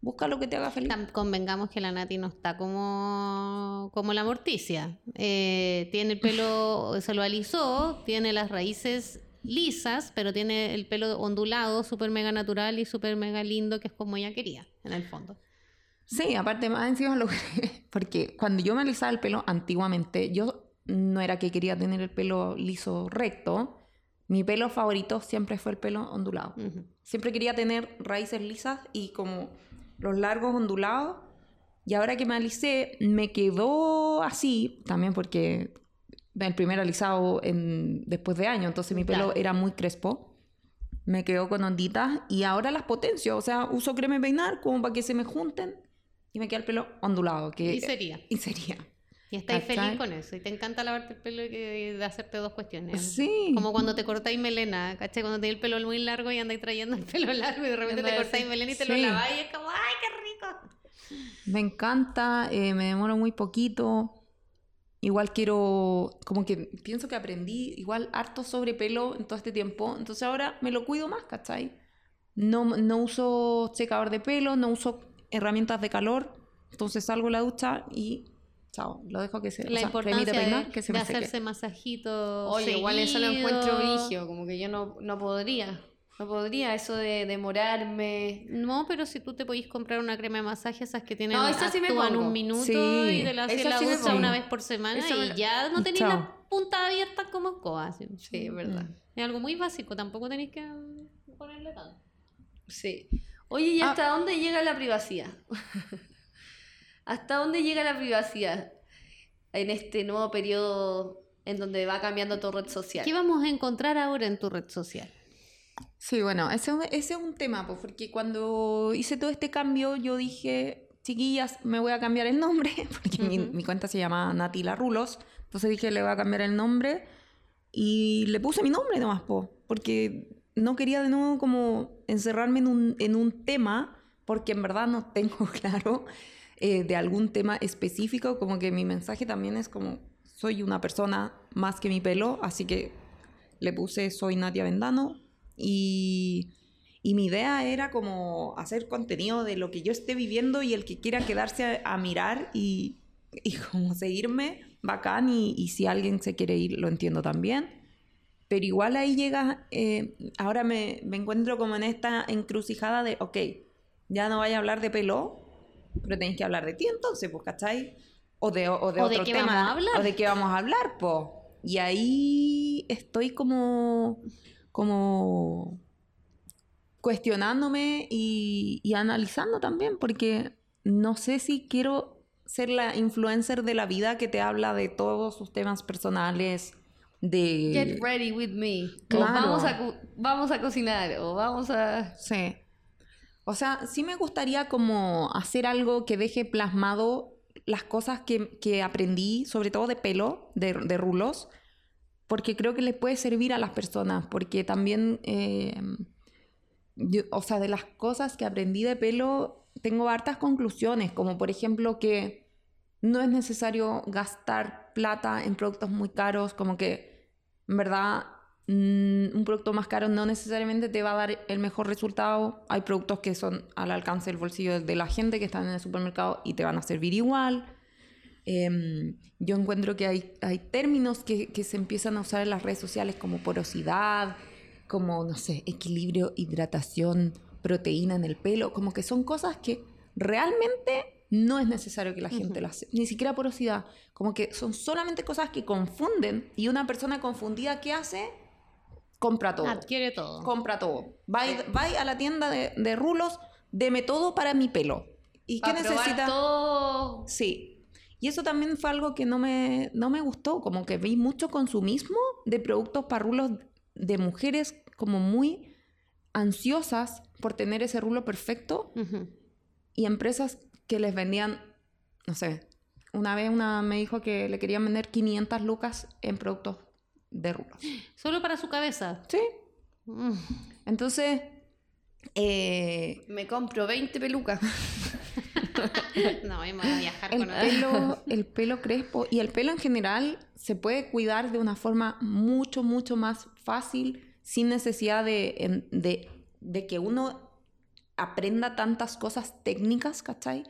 Busca lo que te haga feliz. Convengamos que la Nati no está como, como la morticia. Eh, tiene el pelo, se lo alisó, tiene las raíces lisas, pero tiene el pelo ondulado, súper mega natural y súper mega lindo, que es como ella quería, en el fondo. Sí, aparte más encima lo porque cuando yo me alisaba el pelo antiguamente, yo no era que quería tener el pelo liso recto, mi pelo favorito siempre fue el pelo ondulado. Siempre quería tener raíces lisas y como los largos ondulados. Y ahora que me alicé, me quedó así, también porque el primer alisado en, después de años, entonces mi pelo Claro. era muy crespo. Me quedó con onditas y ahora las potencio. O sea, uso crema peinar como para que se me junten y me queda el pelo ondulado. Que, Y sería. y sería. Y estáis feliz con eso. Y te encanta lavarte el pelo y de hacerte dos cuestiones. Sí. Como cuando te cortáis melena, ¿cachai? Cuando tenéis el pelo muy largo y andáis trayendo el pelo largo y de repente te Andáis cortáis melena y te lo Sí. laváis y es como, ¡ay, qué rico! Me encanta, eh, me demoro muy poquito. Igual quiero, como que pienso que aprendí igual harto sobre pelo en todo este tiempo. Entonces ahora me lo cuido más, ¿cachai? No, no uso secador de pelo, no uso herramientas de calor. Entonces salgo de la ducha y chao, lo dejo que se La o sea, importancia de, peinar, que se de me hacerse masajitos Oye, igual eso lo encuentro vigio, como que yo no, no podría. No podría eso de demorarme. No, pero si tú te podís comprar una crema de masaje, esas que tienen No, esa sí me actúan pongo. un minuto Sí. y te la la sí una vez por semana y ya no tenéis chao. la punta abierta como escoba. Sí, es verdad. Es algo muy básico, tampoco tenéis que mm, ponerle tanto. Sí. Oye, ¿y Ah. hasta dónde llega la privacidad? ¿Hasta dónde llega la privacidad en este nuevo periodo en donde va cambiando tu red social? ¿Qué vamos a encontrar ahora en tu red social? Sí, bueno, ese, ese es un tema, pues, porque cuando hice todo este cambio, yo dije, chiquillas, me voy a cambiar el nombre, porque mi, Ujú. mi cuenta se llama Natila Rulos, entonces dije, le voy a cambiar el nombre y le puse mi nombre nomás, po, porque no quería de nuevo como encerrarme en un, en un tema, porque en verdad no tengo claro eh, de algún tema específico, como que mi mensaje también es como, soy una persona más que mi pelo, así que le puse soy Natia Vendano y, y mi idea era como hacer contenido de lo que yo esté viviendo y el que quiera quedarse a, a mirar y, y como seguirme, bacán, y, y si alguien se quiere ir, lo entiendo también. Pero igual ahí llega, eh, ahora me, me encuentro como en esta encrucijada de, ok, ya no vaya a hablar de pelo, pero tenéis que hablar de ti entonces, pues, ¿cachai? O de, o de ¿O de otro qué tema. vamos a hablar? O de qué vamos a hablar, po. Y ahí estoy como, como cuestionándome y, y analizando también, porque no sé si quiero ser la influencer de la vida que te habla de todos sus temas personales, de... Get ready with me. O Claro. vamos a, vamos a cocinar. O vamos a. Sí. O sea, sí me gustaría como hacer algo que deje plasmado las cosas que, que aprendí, sobre todo de pelo, de, de rulos, porque creo que les puede servir a las personas, porque también, eh, yo- o sea, de las cosas que aprendí de pelo, tengo hartas conclusiones, como por ejemplo que no es necesario gastar plata en productos muy caros, como que en verdad mm, un producto más caro no necesariamente te va a dar el mejor resultado. Hay productos que son al alcance del bolsillo de la gente que están en el supermercado y te van a servir igual. Em, yo encuentro que hay, hay términos que, que se empiezan a usar en las redes sociales como porosidad, como, no sé, equilibrio, hidratación, proteína en el pelo, como que son cosas que realmente no es necesario que la gente Ujú. las... Ni siquiera porosidad, como que son solamente cosas que confunden y una persona confundida, ¿qué hace? Compra todo. Adquiere todo. Compra todo. Va, y- va y a la tienda de, de rulos, deme todo para mi pelo. ¿Y qué para necesita? todo. Sí. Y eso también fue algo que no me, no me gustó, como que vi mucho consumismo de productos para rulos de mujeres como muy ansiosas por tener ese rulo perfecto y empresas que les vendían, no sé, una vez una me dijo que le querían vender 500 lucas en productos de rulos. Solo para su cabeza. Sí. Mm. Entonces, eh, Me compro 20 pelucas. no, vamos a viajar El con otra. pelo, el pelo crespo y el pelo en general se puede cuidar de una forma mucho, mucho más fácil sin necesidad de, de, de que uno aprenda tantas cosas técnicas, ¿cachai?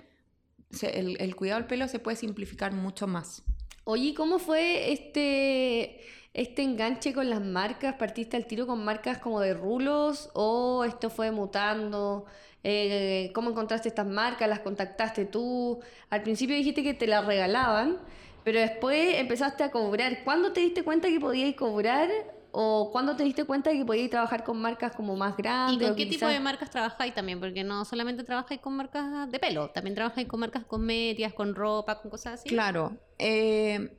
Se- el, el cuidado del pelo se puede simplificar mucho más. Oye, ¿cómo fue este, este enganche con las marcas? ¿Partiste al tiro con marcas como de rulos o esto fue mutando? Eh, ¿cómo encontraste estas marcas? ¿Las contactaste tú? Al principio dijiste que te las regalaban, pero después empezaste a cobrar. ¿Cuándo te diste cuenta que podías cobrar? ¿O cuándo te diste cuenta de que podías trabajar con marcas como más grandes? ¿Y con qué tipo de marcas trabajáis también? Porque no solamente trabajáis con marcas de pelo, también trabajáis con marcas cosméticas, con ropa, con cosas así. Claro. eh,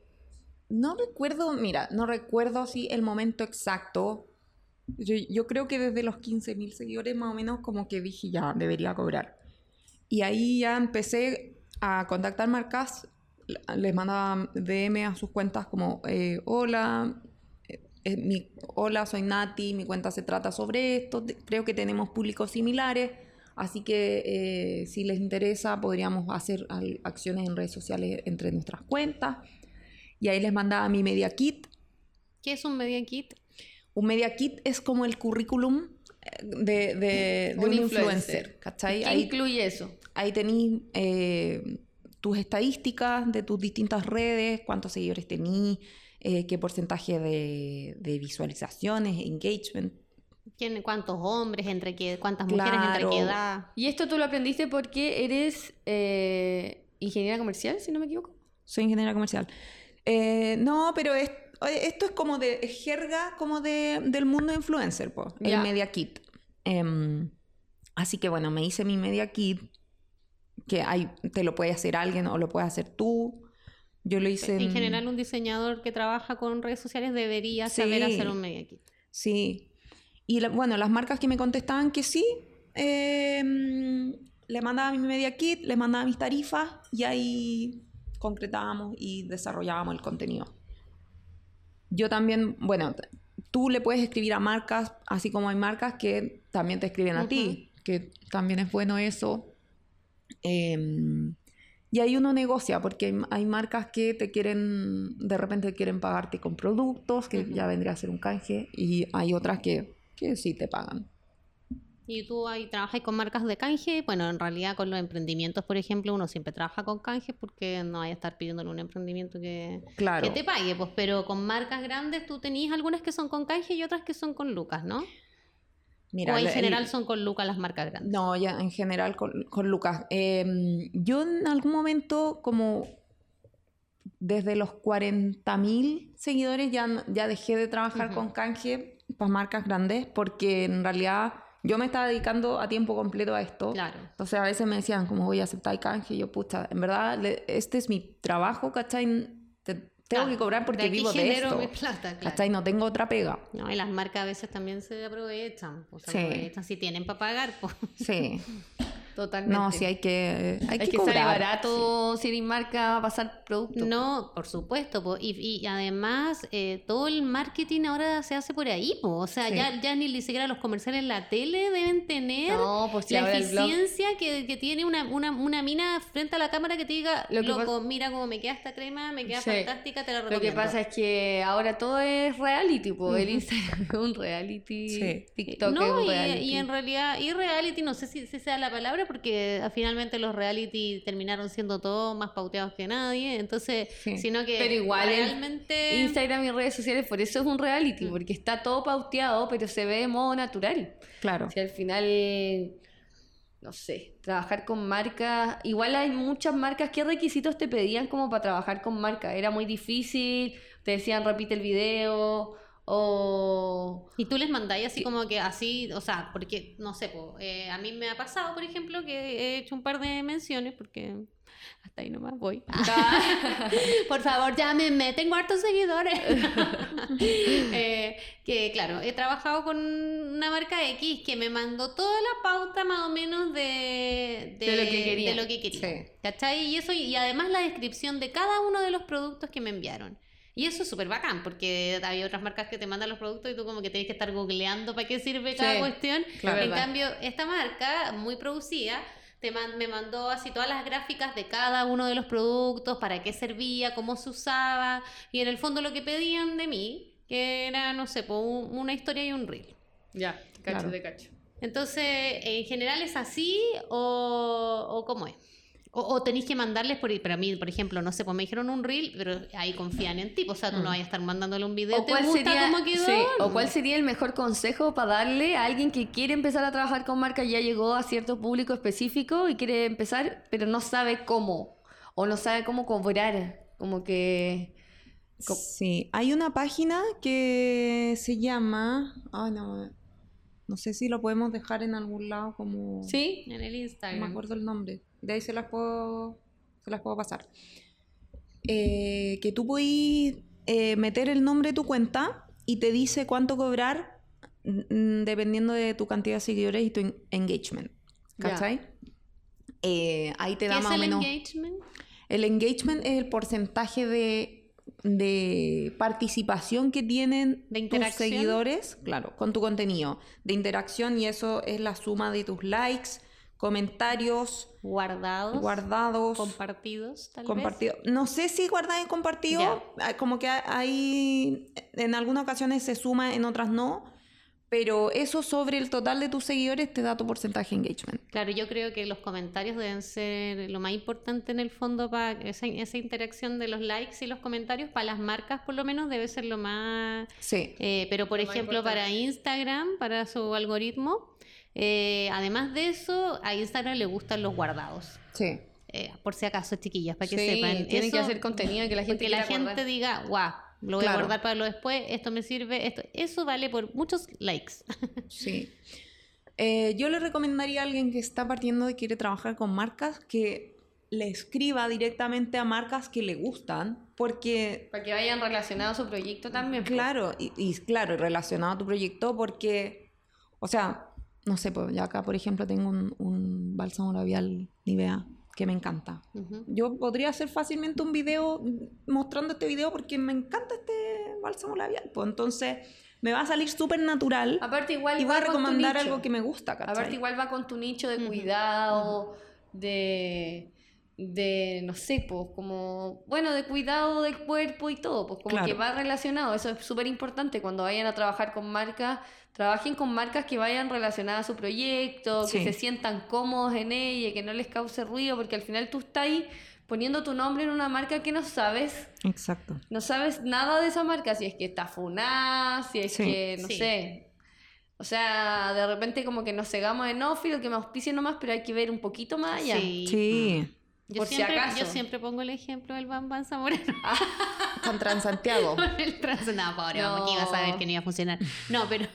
no recuerdo, mira, no recuerdo así el momento exacto. Yo, yo creo que desde los 15.000 seguidores más o menos como que dije ya, debería cobrar. Y ahí ya empecé a contactar marcas, les mandaba DM a sus cuentas como, eh, hola, eh, mi, hola, soy Nati, mi cuenta se trata sobre esto, creo que tenemos públicos similares, así que eh, si les interesa podríamos hacer acciones en redes sociales entre nuestras cuentas. Y ahí les mandaba mi media kit. ¿Qué es un media kit? Un media kit es como el currículum eh, de, de- de Un un, influencer. influencer, ¿cachai? ¿Qué Ahí, incluye eso? ahí tenéis eh, tus estadísticas de tus distintas redes, cuántos seguidores tenís, eh, qué porcentaje de, de visualizaciones, engagement. ¿Quién, ¿Cuántos hombres? entre qué, ¿Cuántas mujeres entre qué edad? Y esto tú lo aprendiste porque eres eh, ingeniera comercial, si no me equivoco. Soy ingeniera comercial. Eh, no, pero es- oye, esto es como de es jerga como de, del mundo influencer, po, el media kit. Em, así que bueno, me hice mi media kit, que hay, te lo puede hacer alguien o lo puedes hacer tú. Yo lo hice En general, un diseñador que trabaja con redes sociales debería saber hacer un media kit. Sí. Y la- bueno, las marcas que me contestaban que sí, em, le mandaba mi media kit, les mandaba mis tarifas y ahí concretábamos y desarrollábamos el contenido. Yo también, bueno, tú le puedes escribir a marcas, así como hay marcas que también te escriben a ti, que también es bueno eso. Em, y ahí uno negocia, porque hay, hay marcas que te quieren, de repente quieren pagarte con productos, que ya vendría a ser un canje, y hay otras que, que sí te pagan. Y tú ahí trabajas con marcas de canje. Bueno, en realidad con los emprendimientos, por ejemplo, uno siempre trabaja con canje porque no hay a estar pidiéndole un emprendimiento que, Claro. que te pague. Pues, pero con marcas grandes tú tenías algunas que son con canje y otras que son con lucas, ¿no? Mira, o en general el- son con lucas las marcas grandes. No, ya en general con, con Lucas. Em, yo en algún momento, como desde los 40.000 seguidores, ya, ya dejé de trabajar con canje para marcas grandes, porque en realidad yo me estaba dedicando a tiempo completo a esto. Claro. Entonces a veces me decían, ¿cómo voy a aceptar canje? Y yo, pucha, en verdad, le- este es mi trabajo, ¿cachai? Te- tengo Claro, que cobrar porque de vivo de esto. mi plata, claro. ¿Cachai? No tengo otra pega. No, y las marcas a veces también se aprovechan. pues, Sí. aprovechan si tienen para pagar. Pues. Sí. Totalmente. No, sí hay que, hay Es que, que cobrar. sale barato si eres marca pasar producto. No, por supuesto. po. Y, y además, eh, todo el marketing ahora se hace por ahí. po. O sea, Sí. ya, ya ni siquiera los comerciales en la tele deben tener No, pues si la eficiencia que, que tiene una, una, una mina frente a la cámara que te diga, Lo que loco, mira cómo me queda esta crema, me queda Sí. fantástica, te la Lo recomiendo. que pasa es que ahora todo es reality, pues el. Instagram es un reality, Sí. TikTok es no, un y, reality. y en realidad, y reality, no sé si, si sea la palabra, porque ah, finalmente los reality terminaron siendo todos más pauteados que nadie, entonces, Sí. sino que Pero igual realmente... Instagram y redes sociales, por eso es un reality, Mm. porque está todo pauteado, pero se ve de modo natural. Claro. Si al final, no sé, trabajar con marcas, igual hay muchas marcas, ¿qué requisitos te pedían como para trabajar con marcas? ¿Era muy difícil? ¿Te decían repite el video? ¿O...? Y tú les mandáis así Sí. como que así, o sea, porque, no sé, po, eh, a mí me ha pasado, por ejemplo, que he hecho un par de menciones, porque hasta ahí nomás voy. por favor, llámenme, tengo hartos seguidores. Eh, que claro, he trabajado con una marca X que me mandó toda la pauta más o menos de, De lo que quería. de lo que quería. Sí. ¿Cachai? Y eso, y además la descripción de cada uno de los productos que me enviaron. Y eso es súper bacán, porque hay otras marcas que te mandan los productos y tú como que tienes que estar googleando para qué sirve cada Sí, cuestión. claro. en verdad. cambio, esta marca, muy producida, te man- me mandó así todas las gráficas de cada uno de los productos, para qué servía, cómo se usaba, y en el fondo lo que pedían de mí, que era, no sé, un- una historia y un reel. Ya, cacho Claro. de cacho. Entonces, ¿en general es así o, o cómo es? O, o tenéis que mandarles por para mí, por ejemplo, no sé, pues me dijeron un reel, pero ahí confían en ti, pues, o sea, tú no Mm. vayas a estar mandándole un video, ¿O ¿te cuál, gusta sería, cómo quedó? sí, ¿O cuál sería el mejor consejo para darle a alguien que quiere empezar a trabajar con marca, ya llegó a cierto público específico y quiere empezar, pero no sabe cómo? O no sabe cómo cobrar. Como que... Sí, hay una página que se llama. Ay, no. No sé si lo podemos dejar en algún lado como. ¿Sí? En el No me Instagram. acuerdo el nombre. De ahí se las puedo, se las puedo pasar. Eh, que tú podís eh, meter el nombre de tu cuenta y te dice cuánto cobrar mm, dependiendo de tu cantidad de seguidores y tu en- engagement. ¿Cachai? Eh, ahí te ¿Qué da es más o el menos. engagement? El engagement es el porcentaje de, de participación que tienen ¿De tus seguidores, claro, con tu contenido. De interacción y eso es la suma de tus likes, comentarios, Guardados, guardados, compartidos, tal vez. compartidos. No sé si guardados y compartidos, ah, como que hay, en algunas ocasiones se suma, en otras no. Pero eso sobre el total de tus seguidores te da tu porcentaje de engagement. Claro, yo creo que los comentarios deben ser lo más importante en el fondo para esa, esa interacción de los likes y los comentarios para las marcas por lo menos debe ser lo más Sí. Eh, pero por Lo ejemplo para. Instagram, para su algoritmo, eh, además de eso, a Instagram le gustan los guardados. Sí. Eh, por si acaso, chiquillas, para que Sí, sepan. tienen que hacer contenido que la gente porque la gente guardar. diga, guau, lo voy Claro. a guardar para lo después, esto me sirve, esto, eso vale por muchos likes. Sí. Eh, yo le recomendaría a alguien que está partiendo y quiere trabajar con marcas que le escriba directamente a marcas que le gustan, porque, Para que vayan relacionados a su proyecto también. pues. claro, y, y claro, relacionado a tu proyecto, porque, o sea, no sé, pues ya acá, por ejemplo, tengo un, un bálsamo labial Nivea que me encanta. Ujú. Yo podría hacer fácilmente un video mostrando este video porque me encanta este bálsamo labial. Pues entonces me va a salir súper natural Aparte igual y va va a recomendar algo que me gusta, ¿cachai? Aparte igual va con tu nicho de cuidado, de, de, no sé, pues como, bueno, de cuidado del cuerpo y todo, pues como Claro. que va relacionado. Eso es súper importante cuando vayan a trabajar con marcas, trabajen con marcas que vayan relacionadas a su proyecto, que Sí. se sientan cómodos en ella, que no les cause ruido, porque al final tú estás ahí poniendo tu nombre en una marca que no sabes Exacto. no sabes nada de esa marca, si es que está funada, si es Sí. que, no Sí. sé. O sea, de repente como que nos cegamos en Office, que me auspicie nomás, pero hay que ver un poquito más allá. Sí. Sí. Yo, Por si siempre, acaso. yo siempre pongo el ejemplo del Bam Bam Zamorano. Con Transantiago. Con el trans... No, pobre, No. vamos, que iba a saber que no iba a funcionar. No, pero...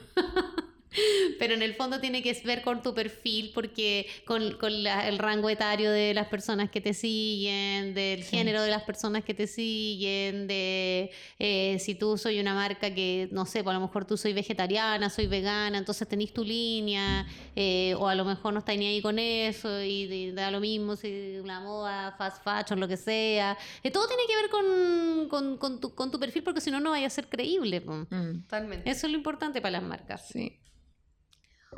Pero en el fondo tiene que ver con tu perfil, porque con, con la- el rango etario de las personas que te siguen, del Sí. género de las personas que te siguen, de eh, si tú soy una marca que, no sé, pues a lo mejor tú soy vegetariana, soy vegana, entonces tenés tu línea, eh, o a lo mejor no estáis ni ahí con eso y da lo mismo si la moda, fast fashion, lo que sea. Eh, todo tiene que ver con, con, con tu, con tu perfil, porque si no, no vaya a ser creíble. Mm, Totalmente. Eso es lo importante para las marcas. sí.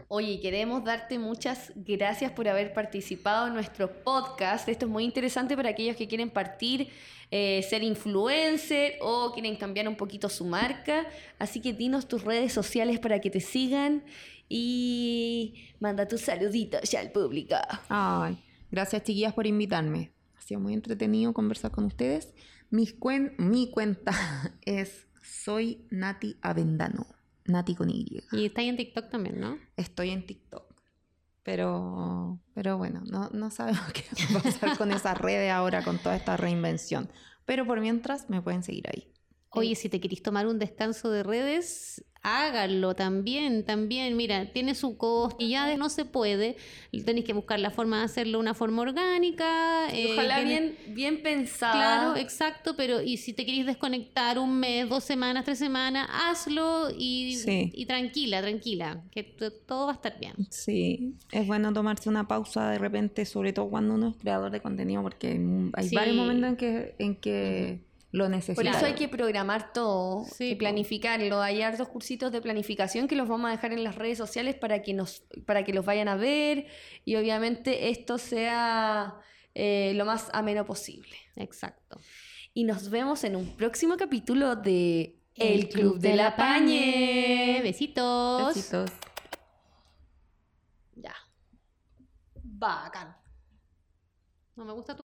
Oye, queremos darte muchas gracias por haber participado en nuestro podcast. Esto es muy interesante para aquellos que quieren partir, eh, ser influencer o quieren cambiar un poquito su marca. Así que dinos tus redes sociales para que te sigan y manda tus saluditos ya al público. Ay, gracias chiquillas por invitarme. Ha sido muy entretenido conversar con ustedes. Mi cuenta es Soy Nati Avendano. Nati con Y. Y está ahí en TikTok también, ¿no? Estoy en TikTok. Pero, pero bueno, no, no sabemos qué va a pasar con esas redes ahora, con toda esta reinvención. Pero por mientras me pueden seguir ahí. Oye, si te querés tomar un descanso de redes, háganlo también, también. Mira, tiene su costo y ya de- no se puede. Tenéis que buscar la forma de hacerlo de una forma orgánica. Eh, ojalá bien, bien pensada. Claro, exacto, pero y si te querés desconectar un mes, dos semanas, tres semanas, hazlo y, Sí. y tranquila, tranquila, que todo va a estar bien. Sí, es bueno tomarse una pausa de repente, sobre todo cuando uno es creador de contenido, porque hay Sí. varios momentos en que, en que lo Por eso hay que programar todo Sí, y planificarlo. Hay hartos cursitos de planificación que los vamos a dejar en las redes sociales para que nos, para que los vayan a ver y obviamente esto sea eh, lo más ameno posible. Exacto. Y nos vemos en un próximo capítulo de El Club de la Pañe. Besitos. Besitos. Ya. Bacán. No me gusta tu